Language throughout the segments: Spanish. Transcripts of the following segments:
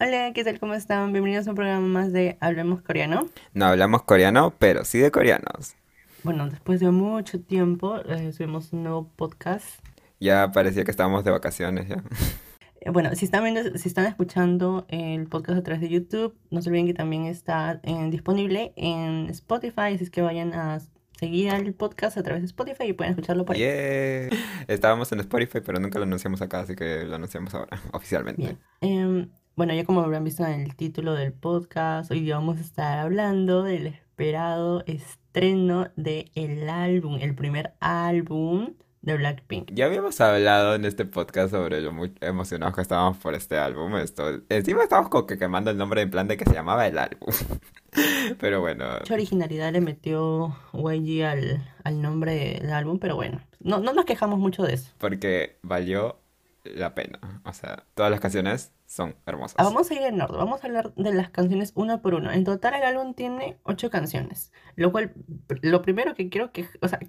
Hola, ¿qué tal? ¿Cómo están? Bienvenidos a un programa más de Hablemos Coreano. No hablamos coreano, pero sí de coreanos. Bueno, después de mucho tiempo eh, subimos un nuevo podcast. Ya parecía que estábamos de vacaciones ya. Eh, Bueno, si están viendo, si están escuchando el podcast a través de YouTube, no se olviden que también está eh, disponible en Spotify, así es que vayan a seguir al podcast a través de Spotify y pueden escucharlo por ahí. Yeah. Estábamos en Spotify, pero nunca lo anunciamos acá, así que lo anunciamos ahora, oficialmente. Bien. Em, bueno, ya como habrán visto en el título del podcast, hoy día vamos a estar hablando del esperado estreno del álbum, el primer álbum de Blackpink. Ya habíamos hablado en este podcast sobre lo muy emocionados que estábamos por este álbum. Esto, encima estábamos como que quemando el nombre en plan de que se llamaba el álbum. Pero bueno, Mucha originalidad le metió YG al, al nombre del álbum, pero bueno, no, no nos quejamos mucho de eso. porque valió la pena. O sea, todas las canciones son hermosas. Vamos a ir en orden, vamos a hablar de las canciones una por una. En total el álbum tiene ocho canciones, lo cual, lo primero que quiero que, o sea,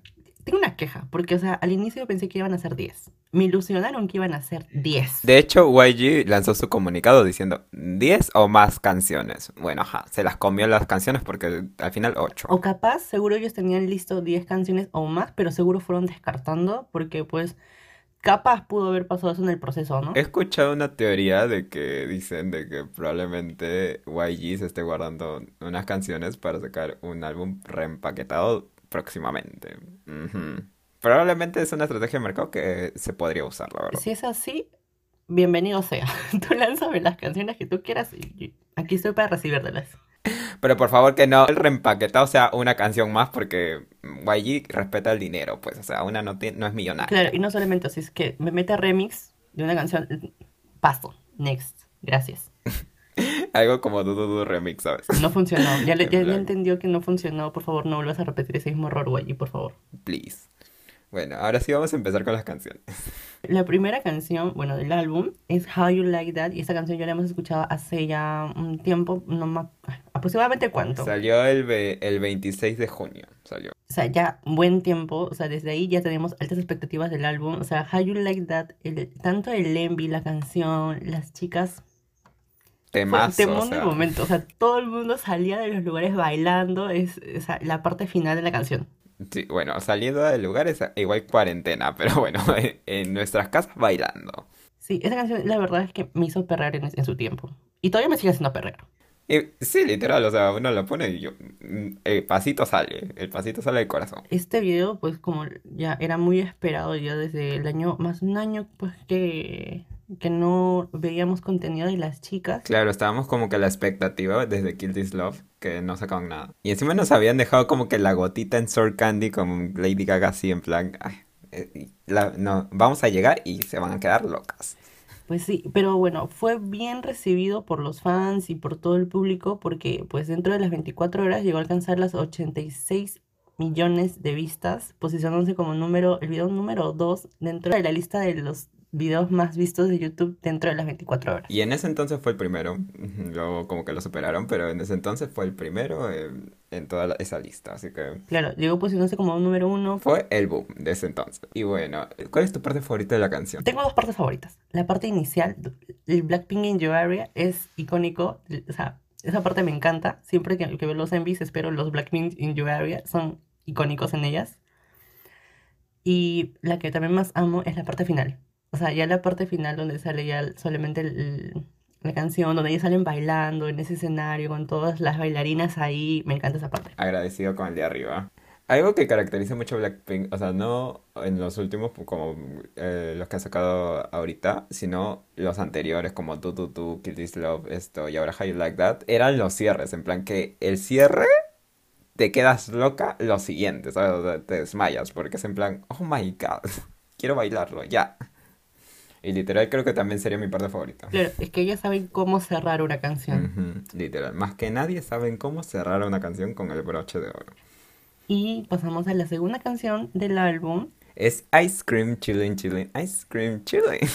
tengo una queja, porque, o sea, al inicio pensé que iban a ser 10. Me ilusionaron que iban a ser 10. De hecho, YG lanzó su comunicado diciendo 10 o más canciones. Bueno, ajá, se las comió las canciones porque al final 8. O capaz, seguro ellos tenían listo 10 canciones o más, pero seguro fueron descartando, porque pues, capaz pudo haber pasado eso en el proceso, ¿no? He escuchado una teoría de que dicen de que probablemente YG se esté guardando unas canciones para sacar un álbum reempaquetado próximamente. Probablemente es una estrategia de mercado que se podría usar, la verdad. Si es así, bienvenido sea. Tú lánzame las canciones que tú quieras y y aquí estoy para recibírtelas. Pero por favor que no el reempaquetado sea una canción más porque YG respeta el dinero, pues, o sea, una no, no es millonaria. Claro, y no solamente así, es que me mete remix de una canción, paso, next, gracias. Algo como Dudu Remix, ¿sabes? No funcionó, ya, le- ya, entendió que no funcionó, por favor no vuelvas a repetir ese mismo error, güey, por favor. please. Bueno, ahora sí vamos a empezar con las canciones. La primera canción, bueno, del álbum es How You Like That, y esta canción ya la hemos escuchado hace ya un tiempo, no más, aproximadamente cuánto. Salió el, ve- el 26 de junio, salió. O sea, ya buen tiempo, o sea, desde ahí ya tenemos altas expectativas del álbum. O sea, How You Like That, el- tanto el envy, la canción, las chicas, Temazo, o temón del sea. momento. O sea, todo el mundo salía de los lugares bailando, es, o sea, la parte final de la canción. Sí, bueno, saliendo del lugar es igual cuarentena, pero bueno, en, nuestras casas bailando. Sí, esa canción la verdad es que me hizo perrear en, en su tiempo. Y todavía me sigue haciendo perrear. Y, sí, literal, o sea, uno lo pone y yo, mm, el pasito sale, el pasito sale del corazón. Este video, pues como ya era muy esperado ya desde el año, más un año, pues que, que no veíamos contenido de las chicas. Claro, estábamos como que a la expectativa desde Kill This Love que no sacaban nada. Y encima nos habían dejado como que la gotita en Sword Candy con Lady Gaga así en plan, ay, eh, la- no, vamos a llegar y se van a quedar locas. Pues sí, pero bueno, fue bien recibido por los fans y por todo el público porque pues dentro de las 24 horas llegó a alcanzar las 86 millones de vistas, posicionándose como número, el video número 2 dentro de la lista de los videos más vistos de YouTube dentro de las 24 horas. Y en ese entonces fue el primero, luego como que lo superaron, pero en ese entonces fue el primero eh, en toda la- esa lista, así que Claro, llegó posicionándose como un número uno. fue el boom de ese entonces. Y bueno, ¿cuál es tu parte favorita de la canción? Tengo dos partes favoritas. La parte inicial, el Blackpink in Your Area, es icónico. O sea, esa parte me encanta. Siempre que, que veo los envies, espero los Blackpink in Your Area. Son icónicos en ellas. Y la que también más amo es la parte final. O sea, ya la parte final donde sale ya solamente el- el- la canción, donde ellas salen bailando en ese escenario con todas las bailarinas ahí. Me encanta esa parte. Agradecido con el de arriba. Algo que caracteriza mucho a Blackpink, o sea, no en los últimos como eh, los que ha sacado ahorita, sino los anteriores como Tu Tu Tu, Kill This Love, esto y ahora How You Like That, eran los cierres, en plan que el cierre te quedas loca lo siguiente, ¿sabes? O sea, te desmayas porque es en plan, oh my god, quiero bailarlo, ya. Y literal creo que también sería mi parte favorita. Claro, es que ellas saben cómo cerrar una canción. Literal, más que nadie saben cómo cerrar una canción con el broche de oro. Y pasamos a la segunda canción del álbum, Es Ice Cream Chillin' Chillin', Ice Cream Chillin'.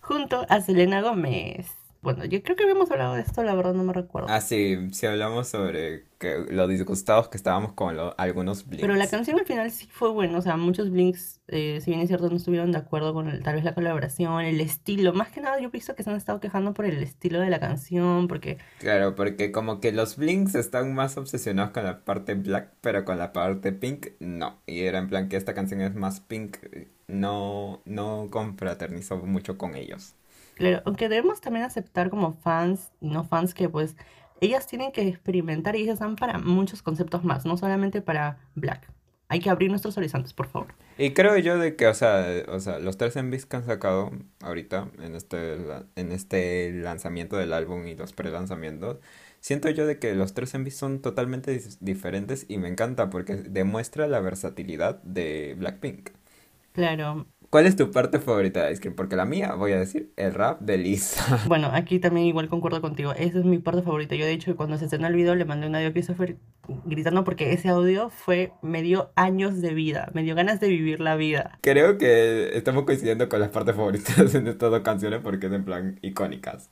junto a Selena Gómez. Bueno, yo creo que habíamos hablado de esto, la verdad no me recuerdo. Ah, sí, sí hablamos sobre que lo disgustados que estábamos con lo- algunos Pero la blinks. canción al final sí fue buena, o sea, muchos Blinks, eh, si bien es cierto, no estuvieron de acuerdo con el- tal vez la colaboración, el estilo. Más que nada, yo he visto que se han estado quejando por el estilo de la canción, porque, Claro, porque como que los blinks están más obsesionados con la parte black, pero con la parte pink, no. Y era en plan que esta canción es más pink, no, no confraternizó mucho con ellos. Claro, aunque debemos también aceptar como fans y no fans que pues ellas tienen que experimentar y ellas dan para muchos conceptos más, no solamente para Black. Hay que abrir nuestros horizontes, por favor. Y creo yo de que, o sea, o sea, los tres MVs que han sacado ahorita en este, en este lanzamiento del álbum y los pre-lanzamientos, siento yo de que los tres MVs son totalmente diferentes y me encanta porque demuestra la versatilidad de Blackpink. Claro, ¿Cuál es tu parte favorita de Ice Cream? Porque la mía, voy a decir, el rap de Lisa. Bueno, aquí también igual concuerdo contigo. Esa es mi parte favorita. Yo, de hecho, cuando se estrenó el video, le mandé un audio a Christopher gritando porque ese audio fue, me dio años de vida, me dio ganas de vivir la vida. Creo que estamos coincidiendo con las partes favoritas en estas dos canciones porque es en plan icónicas.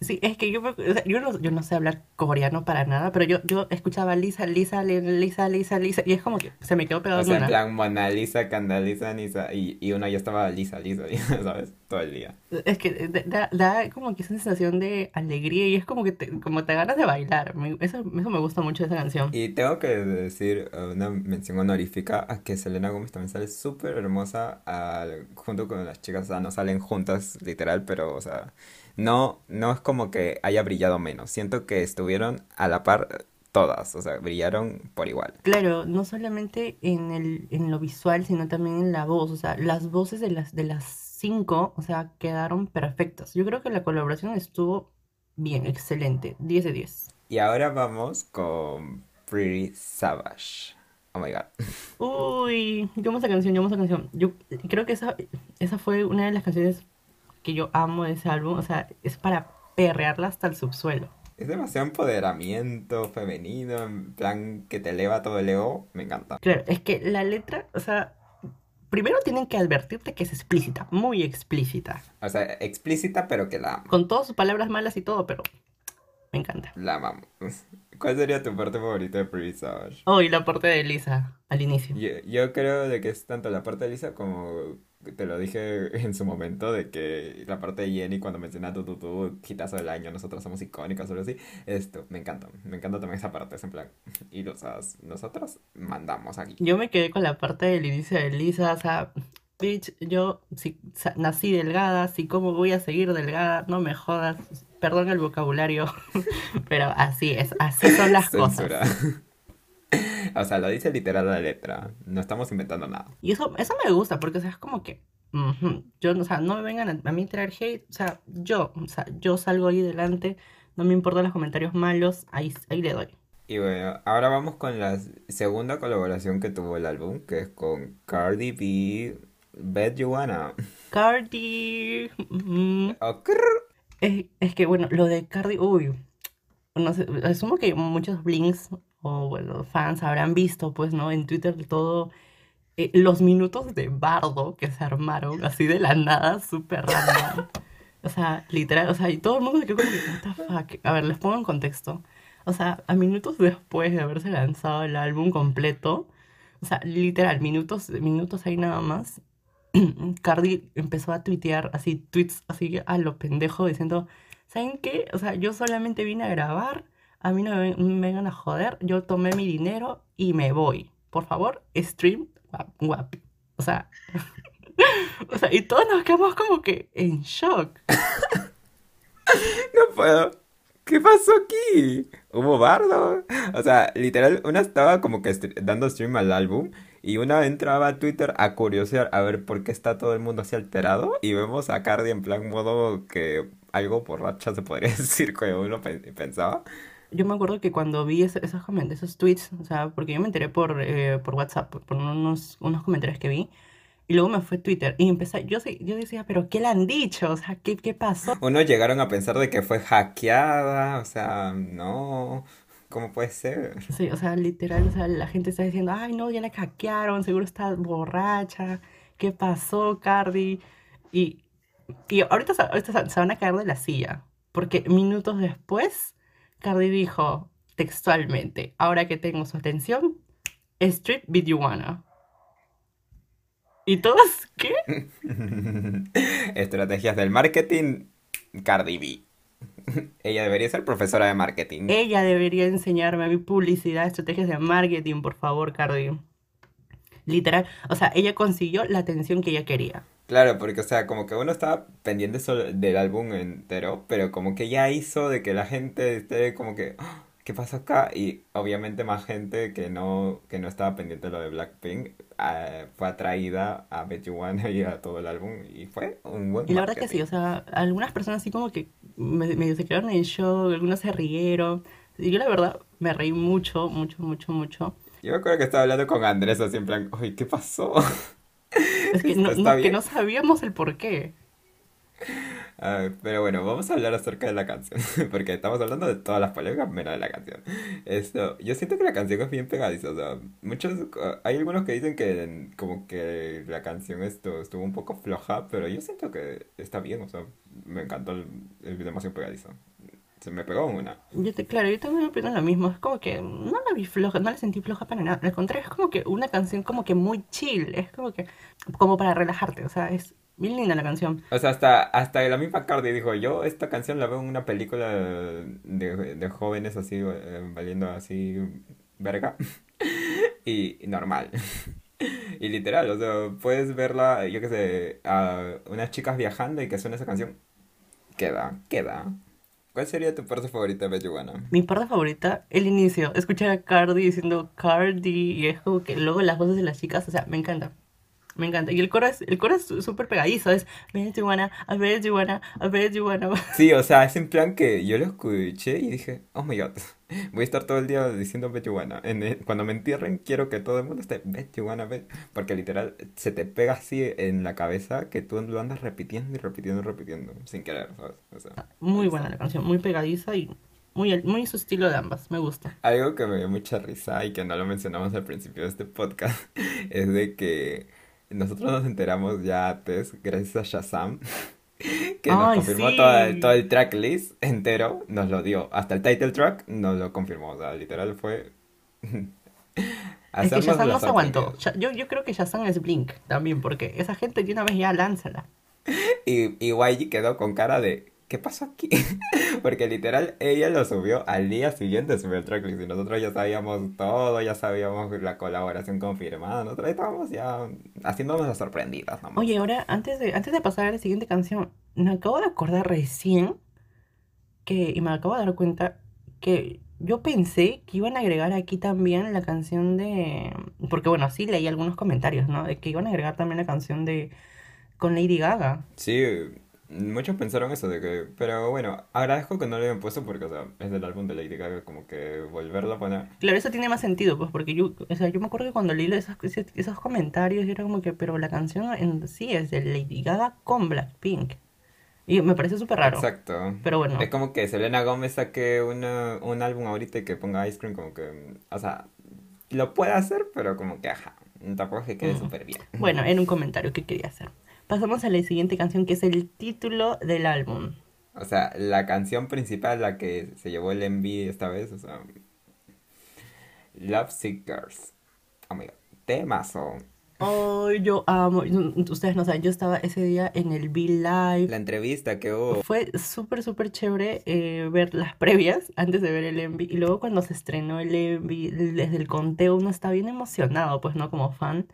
Sí, es que yo, o sea, yo, no, yo no sé hablar coreano para nada, pero yo, yo escuchaba Lisa, Lisa, Li- Lisa, Lisa, Lisa, y es como que se me quedó pegado O sea, en plan Mona Lisa, Candaliza, Nisa, y, y uno ya estaba lisa, lisa, lisa, ¿sabes? Todo el día. Es que da, da como que esa sensación de alegría y es como que te, como te ganas de bailar. Eso, eso me gusta mucho de esa canción. Y tengo que decir eh, una mención honorífica a que Selena Gómez también sale súper hermosa al- junto con las chicas, o sea, no salen juntas literal, pero, o sea, no, no es como que haya brillado menos. Siento que estuvieron a la par todas, o sea, brillaron por igual. Claro, no solamente en el, en lo visual, sino también en la voz. O sea, las voces de las, de las cinco, o sea, quedaron perfectas. Yo creo que la colaboración estuvo bien, excelente. 10 de 10. Y ahora vamos con Pretty Savage. Oh my god. Uy, yo amo esa canción, yo amo esa canción. Yo creo que esa, esa fue una de las canciones que yo amo de ese álbum. O sea, es para perrearla hasta el subsuelo. Es demasiado empoderamiento femenino, en plan que te eleva todo el ego. Me encanta. Claro, es que la letra, o sea, primero tienen que advertirte que es explícita, muy explícita. O sea, explícita, pero que la amo. Con todas sus palabras malas y todo, pero me encanta. La amamos. ¿Cuál sería tu parte favorita de Pretty Savage? Oh, y la parte de Lisa al inicio. Yo, yo creo de que es tanto la parte de Lisa como te lo dije en su momento de que la parte de Jenny cuando menciona tu tu tu hitazo del año, nosotros somos icónicas o algo así. Esto, me encanta. Me encanta también esa parte, es en plan. Y los, nosotros mandamos aquí. Yo me quedé con la parte del inicio de Lisa, o sea, bitch, yo si, nací delgada, así como voy a seguir delgada, no me jodas. Perdón el vocabulario, pero así es, así son las Censura. cosas. O sea, lo dice literal la letra. No estamos inventando nada. Y eso, eso me gusta, porque o sea, es como que, yo, o sea, no me vengan a, a mí tirar hate, o sea, yo, o sea, yo salgo ahí delante, no me importan los comentarios malos, ahí, ahí le doy. Y bueno, ahora vamos con la segunda colaboración que tuvo el álbum, que es con Cardi B, Bet You Wanna. Cardi, mm, es, es que bueno, lo de Cardi, uy, no sé, asumo que muchos blinks o bueno, fans habrán visto, pues, ¿no? En Twitter todo, eh, los minutos de bardo que se armaron así de la nada, súper random. O sea, literal, o sea, y todo el mundo se quedó como que, what the fuck. A ver, les pongo en contexto. O sea, a minutos después de haberse lanzado el álbum completo, o sea, literal, minutos, minutos ahí nada más, Cardi empezó a tuitear así, tweets así a lo pendejo, diciendo, ¿saben qué? O sea, yo solamente vine a grabar, a mí no me, me vengan a joder, yo tomé mi dinero y me voy. Por favor, stream guap, guap. O sea, o sea, y todos nos quedamos como que en shock. No puedo. ¿Qué pasó aquí? ¿Hubo bardo? O sea, literal, una estaba como que dando stream al álbum y una entraba a Twitter a curiosear a ver por qué está todo el mundo así alterado y vemos a Cardi en plan modo que algo borracha se podría decir que uno pe- pensaba. Yo me acuerdo que cuando vi esos, comen- esos tweets, o sea, porque yo me enteré por, eh, por WhatsApp, por unos, unos comentarios que vi, y luego me fue Twitter, y empecé, yo, yo decía, pero ¿qué le han dicho? O sea, ¿qué, qué pasó? Unos llegaron a pensar de que fue hackeada, o sea, no, ¿cómo puede ser? Sí, o sea, literal, o sea, la gente está diciendo, ay, no, ya la hackearon, seguro está borracha, ¿qué pasó, Cardi? Y, y ahorita, ahorita se van a caer de la silla, Porque minutos después, Cardi dijo textualmente, ahora que tengo su atención, Street Beat You Wanna. ¿Y todos qué? Estrategias del marketing, Cardi B. Ella debería ser profesora de marketing. Ella debería enseñarme a mi publicidad, estrategias de marketing, por favor, Cardi. Literal, o sea, ella consiguió la atención que ella quería. Claro, porque, o sea, como que uno estaba pendiente solo del álbum entero, pero como que ya hizo de que la gente esté como que, "Ah, ¿qué pasa acá? Y obviamente más gente que no, que no estaba pendiente de lo de Blackpink eh, fue atraída a Bet You Wanna y a todo el álbum y fue un buen Y la verdad que sí, marketing. o sea, algunas personas así como que me- medio se quedaron en shock, algunos se rieron. Y yo la verdad me reí mucho, mucho, mucho, mucho. Yo me acuerdo que estaba hablando con Andrés así en plan, ¿qué pasó? Es que no, ¿Está no- que no sabíamos el por qué. Ah, pero bueno, vamos a hablar acerca de la canción, porque estamos hablando de todas las polémicas menos de la canción. Esto, yo siento que la canción es bien pegadiza, o sea, muchos, ah, hay algunos que dicen que como que la canción esto estuvo un poco floja, pero yo siento que está bien, o sea, me encantó el, el video demasiado pegadizo. Se me pegó una. Yo te, claro, yo también opino lo mismo. Es como que no la vi floja, no la sentí floja para nada. Al contrario, es como que una canción como que muy chill. Es como que, como para relajarte. O sea, es bien linda la canción. O sea, hasta, hasta la misma Cardi dijo, yo esta canción la veo en una película de, de jóvenes así, eh, valiendo así verga. Y, y normal. Y literal, o sea, puedes verla, yo qué sé, a unas chicas viajando y que suena esa canción. Queda, queda. ¿Cuál sería tu parte favorita de Wanna? Mi parte favorita, el inicio. Escuchar a Cardi diciendo Cardi y es como que luego las voces de las chicas, o sea, me encanta. Me encanta. Y el coro es, el coro es súper pegadizo. Es wanna, bet you wanna, bet you wanna. Sí, o sea, es en plan que yo lo escuché y dije, oh my god, voy a estar todo el día diciendo Bet cuando me entierren, quiero que todo el mundo esté Bet. Porque literal se te pega así en la cabeza que tú lo andas repitiendo y repitiendo y repitiendo, sin querer, ¿sabes? O sea, Muy eso. buena la canción, muy pegadiza y muy, muy su estilo de ambas. Me gusta. Algo que me dio mucha risa y que no lo mencionamos al principio de este podcast es de que nosotros nos enteramos ya antes, gracias a Shazam, que nos Ay, confirmó todo el, todo el tracklist entero, nos lo dio. Hasta el title track nos lo confirmó. O sea, literal fue Es que Shazam no se aguantó. Yo, yo creo que Shazam es Blink también, porque esa gente de una vez ya lánzala. Y, y YG quedó con cara de, ¿qué pasó aquí? Porque literal ella lo subió al día siguiente, subió el tracklist y nosotros ya sabíamos todo, ya sabíamos la colaboración confirmada, nosotros estábamos ya haciéndonos las sorprendidas nomás. Oye, ahora, antes de, antes de pasar a la siguiente canción, me acabo de acordar recién que, y me acabo de dar cuenta que yo pensé que iban a agregar aquí también la canción de, porque bueno, sí leí algunos comentarios, ¿no? De que iban a agregar también la canción de, con Lady Gaga. Sí, muchos pensaron eso de que, pero bueno, agradezco que no lo hayan puesto porque, o sea, es del álbum de Lady Gaga, como que volverlo a poner. Claro, eso tiene más sentido, pues, porque yo, o sea, yo me acuerdo que cuando leí esos, esos, comentarios, yo era como que, pero la canción en sí es de Lady Gaga con Blackpink. Y me parece súper raro. Exacto. Pero bueno, Es como que Selena Gómez saque una, un álbum ahorita y que ponga Ice Cream, como que, o sea, lo puede hacer, pero como que, ajá, tampoco es que quede Ujú. súper bien. bueno, era un comentario que quería hacer. Pasamos a la siguiente canción, que es el título del álbum. O sea, la canción principal, la que se llevó el MV esta vez, o sea, Love Sick Girls. Oh my god, temazo. Ay, yo amo. Ustedes no saben, yo estaba ese día en el Be Live. La entrevista que hubo. Fue súper, súper chévere eh, ver las previas antes de ver el MV. Y luego cuando se estrenó el MV, desde el conteo uno está bien emocionado, pues, ¿no? Como fan.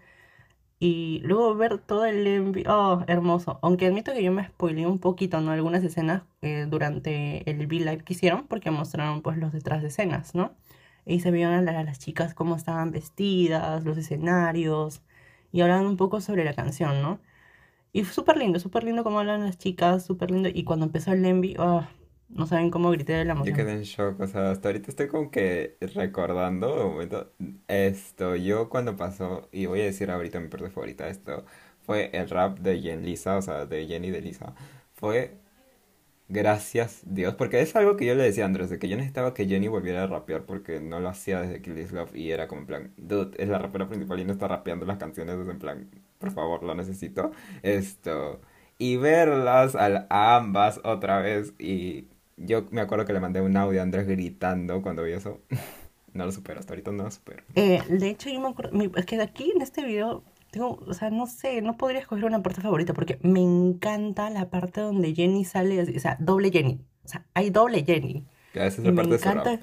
Y luego ver todo el MV, oh, hermoso. Aunque admito que yo me spoileé un poquito, ¿no? Algunas escenas eh, durante el V Live que hicieron, porque mostraron pues los detrás de escenas, ¿no? Y se vieron a, la- a las chicas cómo estaban vestidas, los escenarios, y hablaban un poco sobre la canción, ¿no? Y súper lindo, súper lindo cómo hablan las chicas, súper lindo. Y cuando empezó el Envy, oh, no saben cómo grité de la Yo emoción. quedé en shock, o sea, hasta ahorita estoy como que recordando un momento. Esto, yo cuando pasó, y voy a decir ahorita mi parte favorita, esto fue el rap de Jen Lisa, o sea, de Jenny de Lisa. Fue gracias Dios, porque es algo que yo le decía a Andrés, de que yo necesitaba que Jenny volviera a rapear porque no lo hacía desde Kill This Love y era como en plan, dude, es la rapera principal y no está rapeando las canciones, es en plan, por favor, lo necesito. Esto, y verlas a ambas otra vez y Yo me acuerdo que le mandé un audio a Andrés gritando cuando vi eso. No lo supero, hasta ahorita no lo supero. Eh, de hecho, yo me acuerdo, es que de aquí en este video tengo, o sea, no sé, no podría escoger una parte favorita porque me encanta la parte donde Jenny sale, o sea, doble Jenny. O sea, hay doble Jenny. Esa es la me parte su encanta,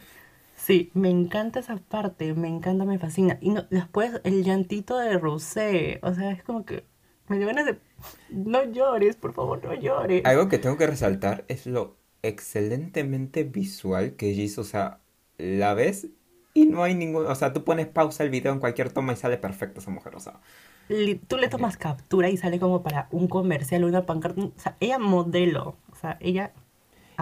sí, me encanta esa parte, me encanta, me fascina. Y no- después el llantito de Rosé, o sea, es como que me dio ganas de, no llores, por favor, no llores. Algo que tengo que resaltar es lo excelentemente visual que hizo. O sea, la ves y no hay ningún. O sea, tú pones pausa el video en cualquier toma y sale perfecta esa mujer. O sea, Tú le tomas captura y sale como para un comercial o una pancarta. O sea, ella modelo. O sea, ella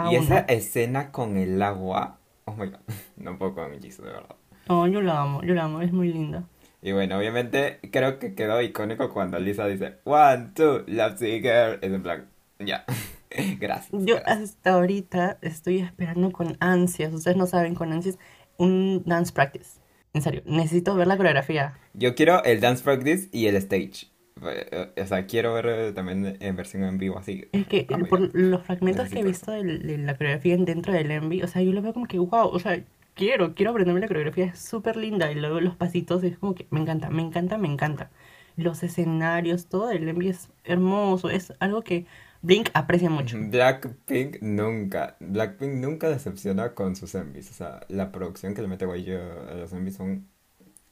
y esa escena con el agua. Oh my god, no puedo con Jisoo, de verdad. No, yo la amo, yo la amo, es muy linda. Y bueno, obviamente creo que quedó icónico cuando Lisa dice One, two, love girl. Es en plan, ya. Gracias. Yo gracias. hasta ahorita estoy esperando con ansias, ustedes no saben, con ansias, un dance practice. En serio, necesito ver la coreografía. Yo quiero el dance practice y el stage. Eh, O sea, quiero ver eh, también en versión en vivo así. Es que Ah, por los fragmentos que he visto del- de, la coreografía dentro del Envy, o sea, yo lo veo como que, wow, o sea, quiero, quiero aprenderme la coreografía, es súper linda. Y luego los pasitos, es como que me encanta, me encanta, me encanta. Los escenarios, todo el Envy es hermoso, es algo que Blink aprecia mucho. Blackpink nunca, Blackpink nunca decepciona con sus MVs. O sea, la producción que le mete Guayo a los MVs son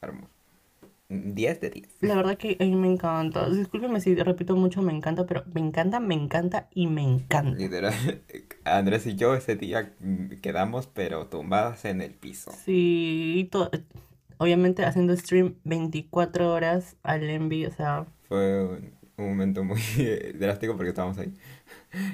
hermosos. 10 de 10. La verdad que a mí me encanta. Discúlpeme si repito mucho, me encanta, pero me encanta, me encanta y me encanta. Literal, Andrés y yo ese día quedamos pero tumbadas en el piso. Sí, y to- obviamente haciendo stream 24 horas al Envy, o sea, Fue un, un momento muy eh, drástico porque estábamos ahí.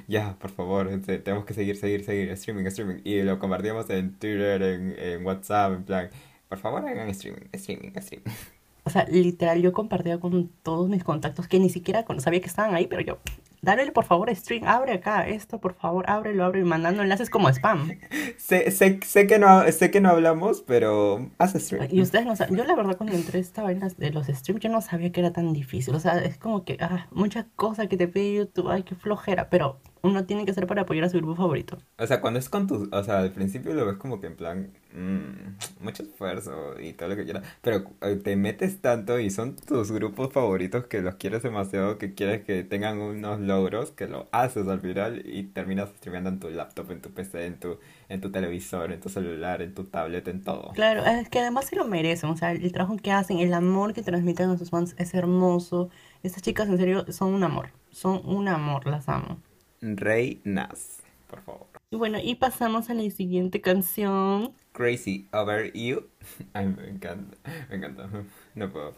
Ya, por favor, este, tenemos que seguir, seguir, seguir, streaming, streaming. Y lo compartíamos en Twitter, en, en WhatsApp, en plan, por favor hagan streaming, streaming, streaming. O sea, literal, yo compartía con todos mis contactos que ni siquiera sabía que estaban ahí, pero yo, dale por favor stream, abre acá esto, por favor, ábrelo, abre, y mandando enlaces como spam. Sé, sé, sé que no, sé que no hablamos, pero haz stream. Y ustedes no saben, yo la verdad cuando entré esta vaina de los streams, yo no sabía que era tan difícil. O sea, es como que, ah, muchas cosas que te pide YouTube, ay, qué flojera, pero uno tiene que hacer para apoyar a su grupo favorito. O sea, cuando es con tus, o sea, al principio lo ves como que en plan, mm, mucho esfuerzo y todo lo que quieras, pero eh, te metes tanto y son tus grupos favoritos que los quieres demasiado, que quieres que tengan unos logros, que lo haces al final y terminas streameando en tu laptop, en tu PC, en tu, en tu televisor, en tu celular, en tu tablet, en todo. Claro, es que además se lo merecen, o sea, el trabajo que hacen, el amor que transmiten a sus fans es hermoso. Estas chicas en serio son un amor, son un amor, las amo. Rey Nas, por favor. Y bueno, y pasamos a la siguiente canción. Crazy Over You. Ay, me encanta, me encanta. No puedo.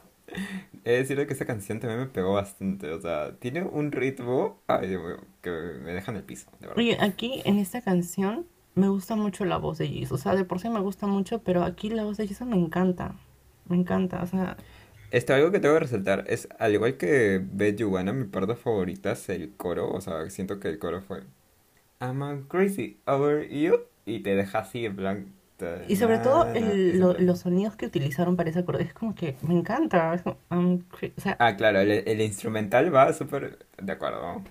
He de decir que esa canción también me pegó bastante. O sea, tiene un ritmo ay, Dios mío, que me deja en el piso, de verdad. Oye, aquí en esta canción me gusta mucho la voz de Jisoo, o sea, de por sí me gusta mucho, pero aquí la voz de Jisoo me encanta, me encanta, o sea, Esto algo que tengo que resaltar es, al igual que Bet You Wanna, mi parte favorita es el coro. O sea, siento que el coro fue I'm crazy over you. Y te deja así en plan. ta- y sobre todo el- lo- los sonidos que utilizaron para ese acorde, es como que me encanta, es como, um, o sea, Ah, claro, el, el instrumental va súper de acuerdo.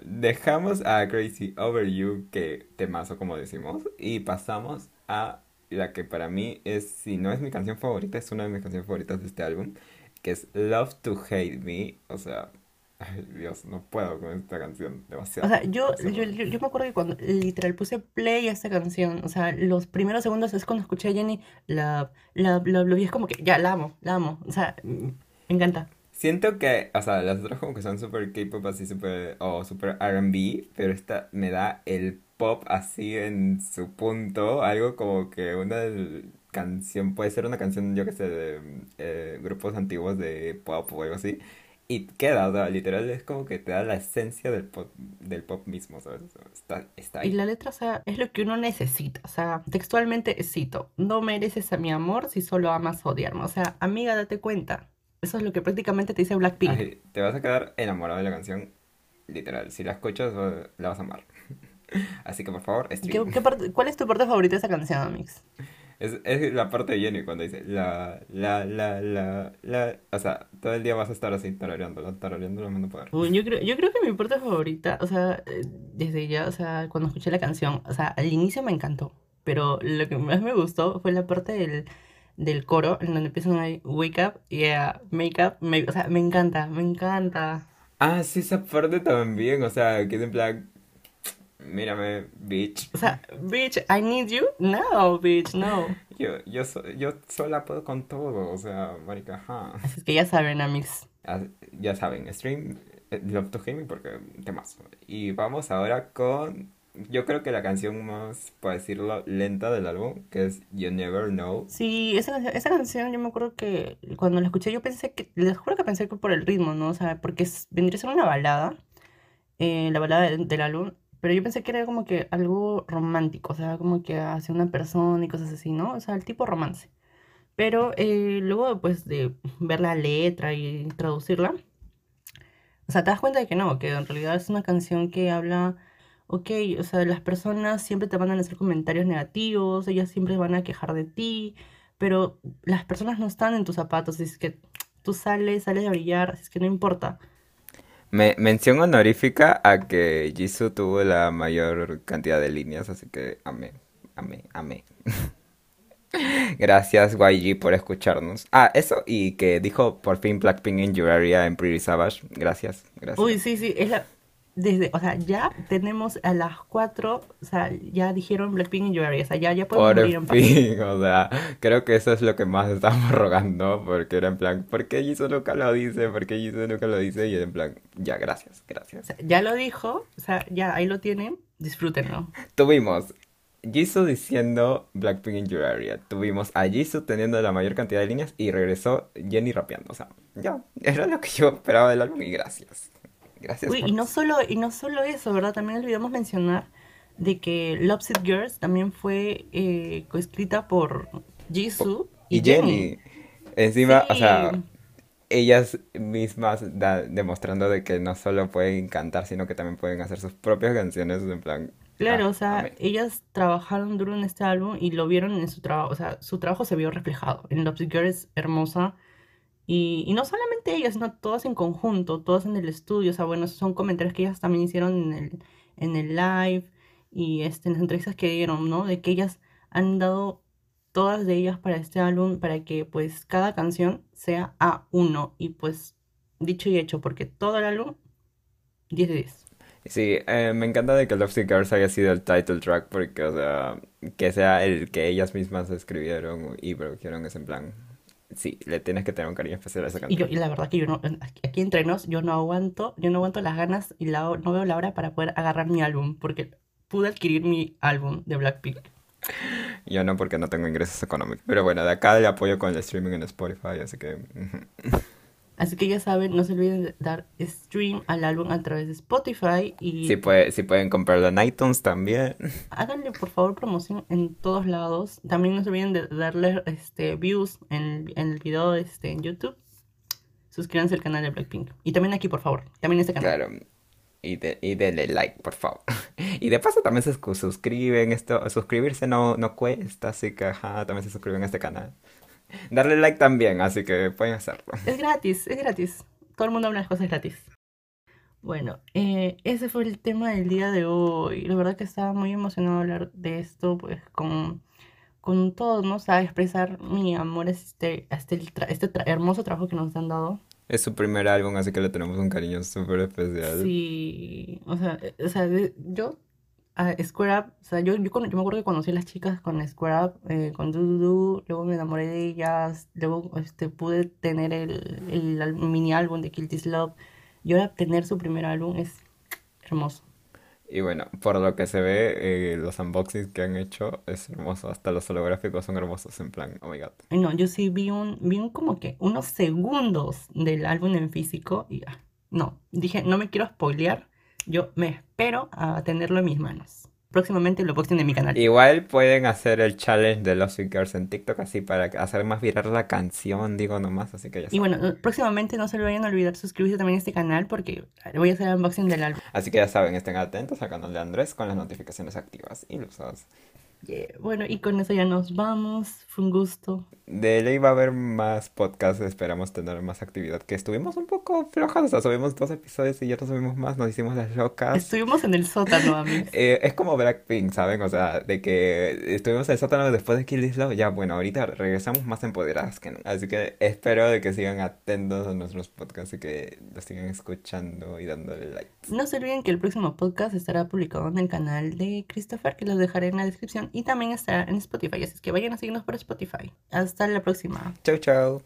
Dejamos a Crazy Over You, que temazo como decimos, y pasamos a la que para mí es, si no es mi canción favorita, es una de mis canciones favoritas de este álbum, que es Love to Hate Me. O sea, ay Dios, no puedo con esta canción, o demasiado. sea, yo, yo, yo, yo me acuerdo que cuando literal puse play a esta canción, o sea, los primeros segundos es cuando escuché a Jenny, la, la, la, la- y es como que ya, la amo, la amo, o sea, me encanta. Siento que, o sea, las otras como que son super K-pop así super, o super R&B, pero esta me da el pop así en su punto, algo como que una del- canción, puede ser una canción, yo que sé, de eh, grupos antiguos de pop o algo así, y queda, o sea, literal es como que te da la esencia del pop, del pop mismo, ¿sabes? Está, está Y ahí. la letra, o sea, es lo que uno necesita. O sea, textualmente cito, no mereces a mi amor si solo amas odiarme. O sea, amiga, date cuenta. Eso es lo que prácticamente te dice Blackpink. Ay, te vas a quedar enamorado de la canción, literal, si la escuchas la vas a amar. Así que por favor, ¿Qué, qué parte- cuál es tu parte favorita de esa canción, Amix? Es, es la parte de Jenny cuando dice la, la, la, la, la. O sea, todo el día vas a estar así tarareándolo, tarareándolo, no poder. Uy, yo creo, yo creo que mi parte favorita, o sea, eh, desde ya, o sea, cuando escuché la canción, o sea, al inicio me encantó, pero lo que más me gustó fue la parte del, del coro, en donde empiezan a wake up, yeah, make up, make- o sea, me encanta, me encanta. Ah, sí, esa parte también, o sea, que es en plan, mírame, bitch. O sea, bitch, I need you. No, bitch, no. Yo, yo, so- yo sola puedo con todo, o sea, marica, ajá. Así es que ya saben, amigos. Ah, Ya saben, stream eh, Love to Gaming porque, ¿qué más? Y vamos ahora con, yo creo que la canción más, por decirlo, lenta del álbum, que es You Never Know. Sí, esa canción, esa canción yo me acuerdo que cuando la escuché yo pensé que, les juro que pensé que por el ritmo, ¿no? O sea, porque es- vendría a ser una balada, eh, la balada del, del álbum, pero yo pensé que era como que algo romántico, o sea, como que hacia una persona y cosas así, ¿no? O sea, el tipo romance. Pero eh, luego, pues, de ver la letra y traducirla, o sea, te das cuenta de que no, que en realidad es una canción que habla, ok, o sea, las personas siempre te van a hacer comentarios negativos, ellas siempre van a quejar de ti, pero las personas no están en tus zapatos, es que tú sales, sales a brillar, así es que no importa. Me, mención honorífica a que Jisoo tuvo la mayor cantidad de líneas, así que amé, amé, amé. Gracias YG por escucharnos. Ah, eso, y que dijo por fin Blackpink in Your en Pretty Savage. Gracias, gracias. Uy, sí, sí, es la... Desde, o sea, ya tenemos a las cuatro, o sea, ya dijeron Blackpink in your area, o sea, ya, ya podemos morir en paz. fin, o sea, creo que eso es lo que más estamos rogando, porque era en plan, ¿por qué Jisoo nunca lo dice? ¿Por qué Jisoo nunca lo dice? Y era en plan, ya, gracias, O gracias. sea, ya lo dijo, o sea, ya ahí lo tienen, disfrútenlo. Tuvimos Jisoo diciendo Blackpink in Your Area, tuvimos a Jisoo teniendo la mayor cantidad de líneas y regresó Jenny rapeando, o sea, ya, era lo que yo esperaba del álbum y gracias. Gracias Uy, por y no solo, y no solo eso, ¿verdad? También olvidamos mencionar de que Lovesick Girls también fue eh, coescrita por Jisoo y, Y Jenny, encima, o sea, ellas mismas da- demostrando de que no solo pueden cantar, sino que también pueden hacer sus propias canciones, en plan, Claro, ah, o sea, ellas trabajaron duro en este álbum y lo vieron en su trabajo, o sea, su trabajo se vio reflejado. En Lovesick Girls hermosa. Y, y no solamente ellas, sino todas en conjunto, todas en el estudio. O sea, bueno, esos son comentarios que ellas también hicieron en el, en el live y este, en las entrevistas que dieron, ¿no? De que ellas han dado todas de ellas para este álbum, para que pues cada canción sea a uno. Y pues, dicho y hecho, porque todo el álbum, 10 de 10. Sí, eh, me encanta de que Love Sick Girls haya sido el title track porque, o sea, que sea el que ellas mismas escribieron y produjeron es en plan, sí, le tienes que tener un cariño especial a esa Y yo, canción. y la verdad que yo no, aquí entre nos, yo no aguanto, yo no aguanto las ganas y la, no veo la hora para poder agarrar mi álbum, porque pude adquirir mi álbum de Blackpink. Yo no porque no tengo ingresos económicos. Pero bueno, de acá le apoyo con el streaming en Spotify, así que... Así que ya saben, no se olviden de dar stream al álbum a través de Spotify y Si, puede, si pueden comprarlo en iTunes también. háganle por favor promoción en todos lados. También no se olviden de darle este, views en, en el video este, en YouTube. Suscríbanse al canal de Blackpink. Y también aquí, por favor. También en este canal. Claro. Y, de, y denle like, por favor. Y de paso también se suscri- suscriben. Esto, suscribirse no, no cuesta, así que ajá, también se suscriben a este canal. Darle like también, así que pueden hacerlo. Es gratis, es gratis. Todo el mundo habla de cosas gratis. Bueno, eh, ese fue el tema del día de hoy. La verdad que estaba muy emocionado de hablar de esto, pues con, con todos, ¿no? O sea, expresar mi amor a este, a este, tra- este tra- hermoso trabajo que nos han dado. Es su primer álbum, así que le tenemos un cariño súper especial. Sí, o sea, eh, o sea, yo a Square Up, o sea, yo, yo, yo me acuerdo que conocí a las chicas con Square Up, eh, con Dududu, luego me enamoré de ellas, luego este, pude tener el, el al- mini álbum de Kill This Love, y ahora tener su primer álbum es hermoso. Y bueno, por lo que se ve, eh, los unboxings que han hecho es hermoso. Hasta los holográficos son hermosos, en plan, oh my god. No, yo sí vi un, vi un como que unos segundos del álbum en físico y ah, no, dije, no me quiero spoilear, yo me espero a tenerlo en mis manos. Próximamente lo posteen en mi canal. Igual pueden hacer el challenge de los Girls en TikTok así para hacer más viral la canción, digo nomás, así que ya Y saben. bueno, próximamente no se le vayan a olvidar suscribirse también a este canal porque voy a hacer el unboxing del álbum. Así que ya saben, estén atentos al canal de Andrés con las notificaciones activas y lusadas. Yeah, Bueno, y con eso ya nos vamos. Fue un gusto. De ley va a haber más podcasts, esperamos tener más actividad, que estuvimos un poco flojas, o sea, subimos dos episodios y ya no subimos más, nos hicimos las locas. Estuvimos en el sótano, amigos. Eh, es como Blackpink, ¿saben? O sea, de que estuvimos en el sótano después de Kill This Love, ya bueno, ahorita regresamos más empoderadas que nunca. Así que espero de que sigan atentos a nuestros podcasts y que los sigan escuchando y dándole like. No se olviden que el próximo podcast estará publicado en el canal de Christopher, que los dejaré en la descripción, y también estará en Spotify, así que vayan a seguirnos por Spotify. Hasta la próxima. Chau, chau.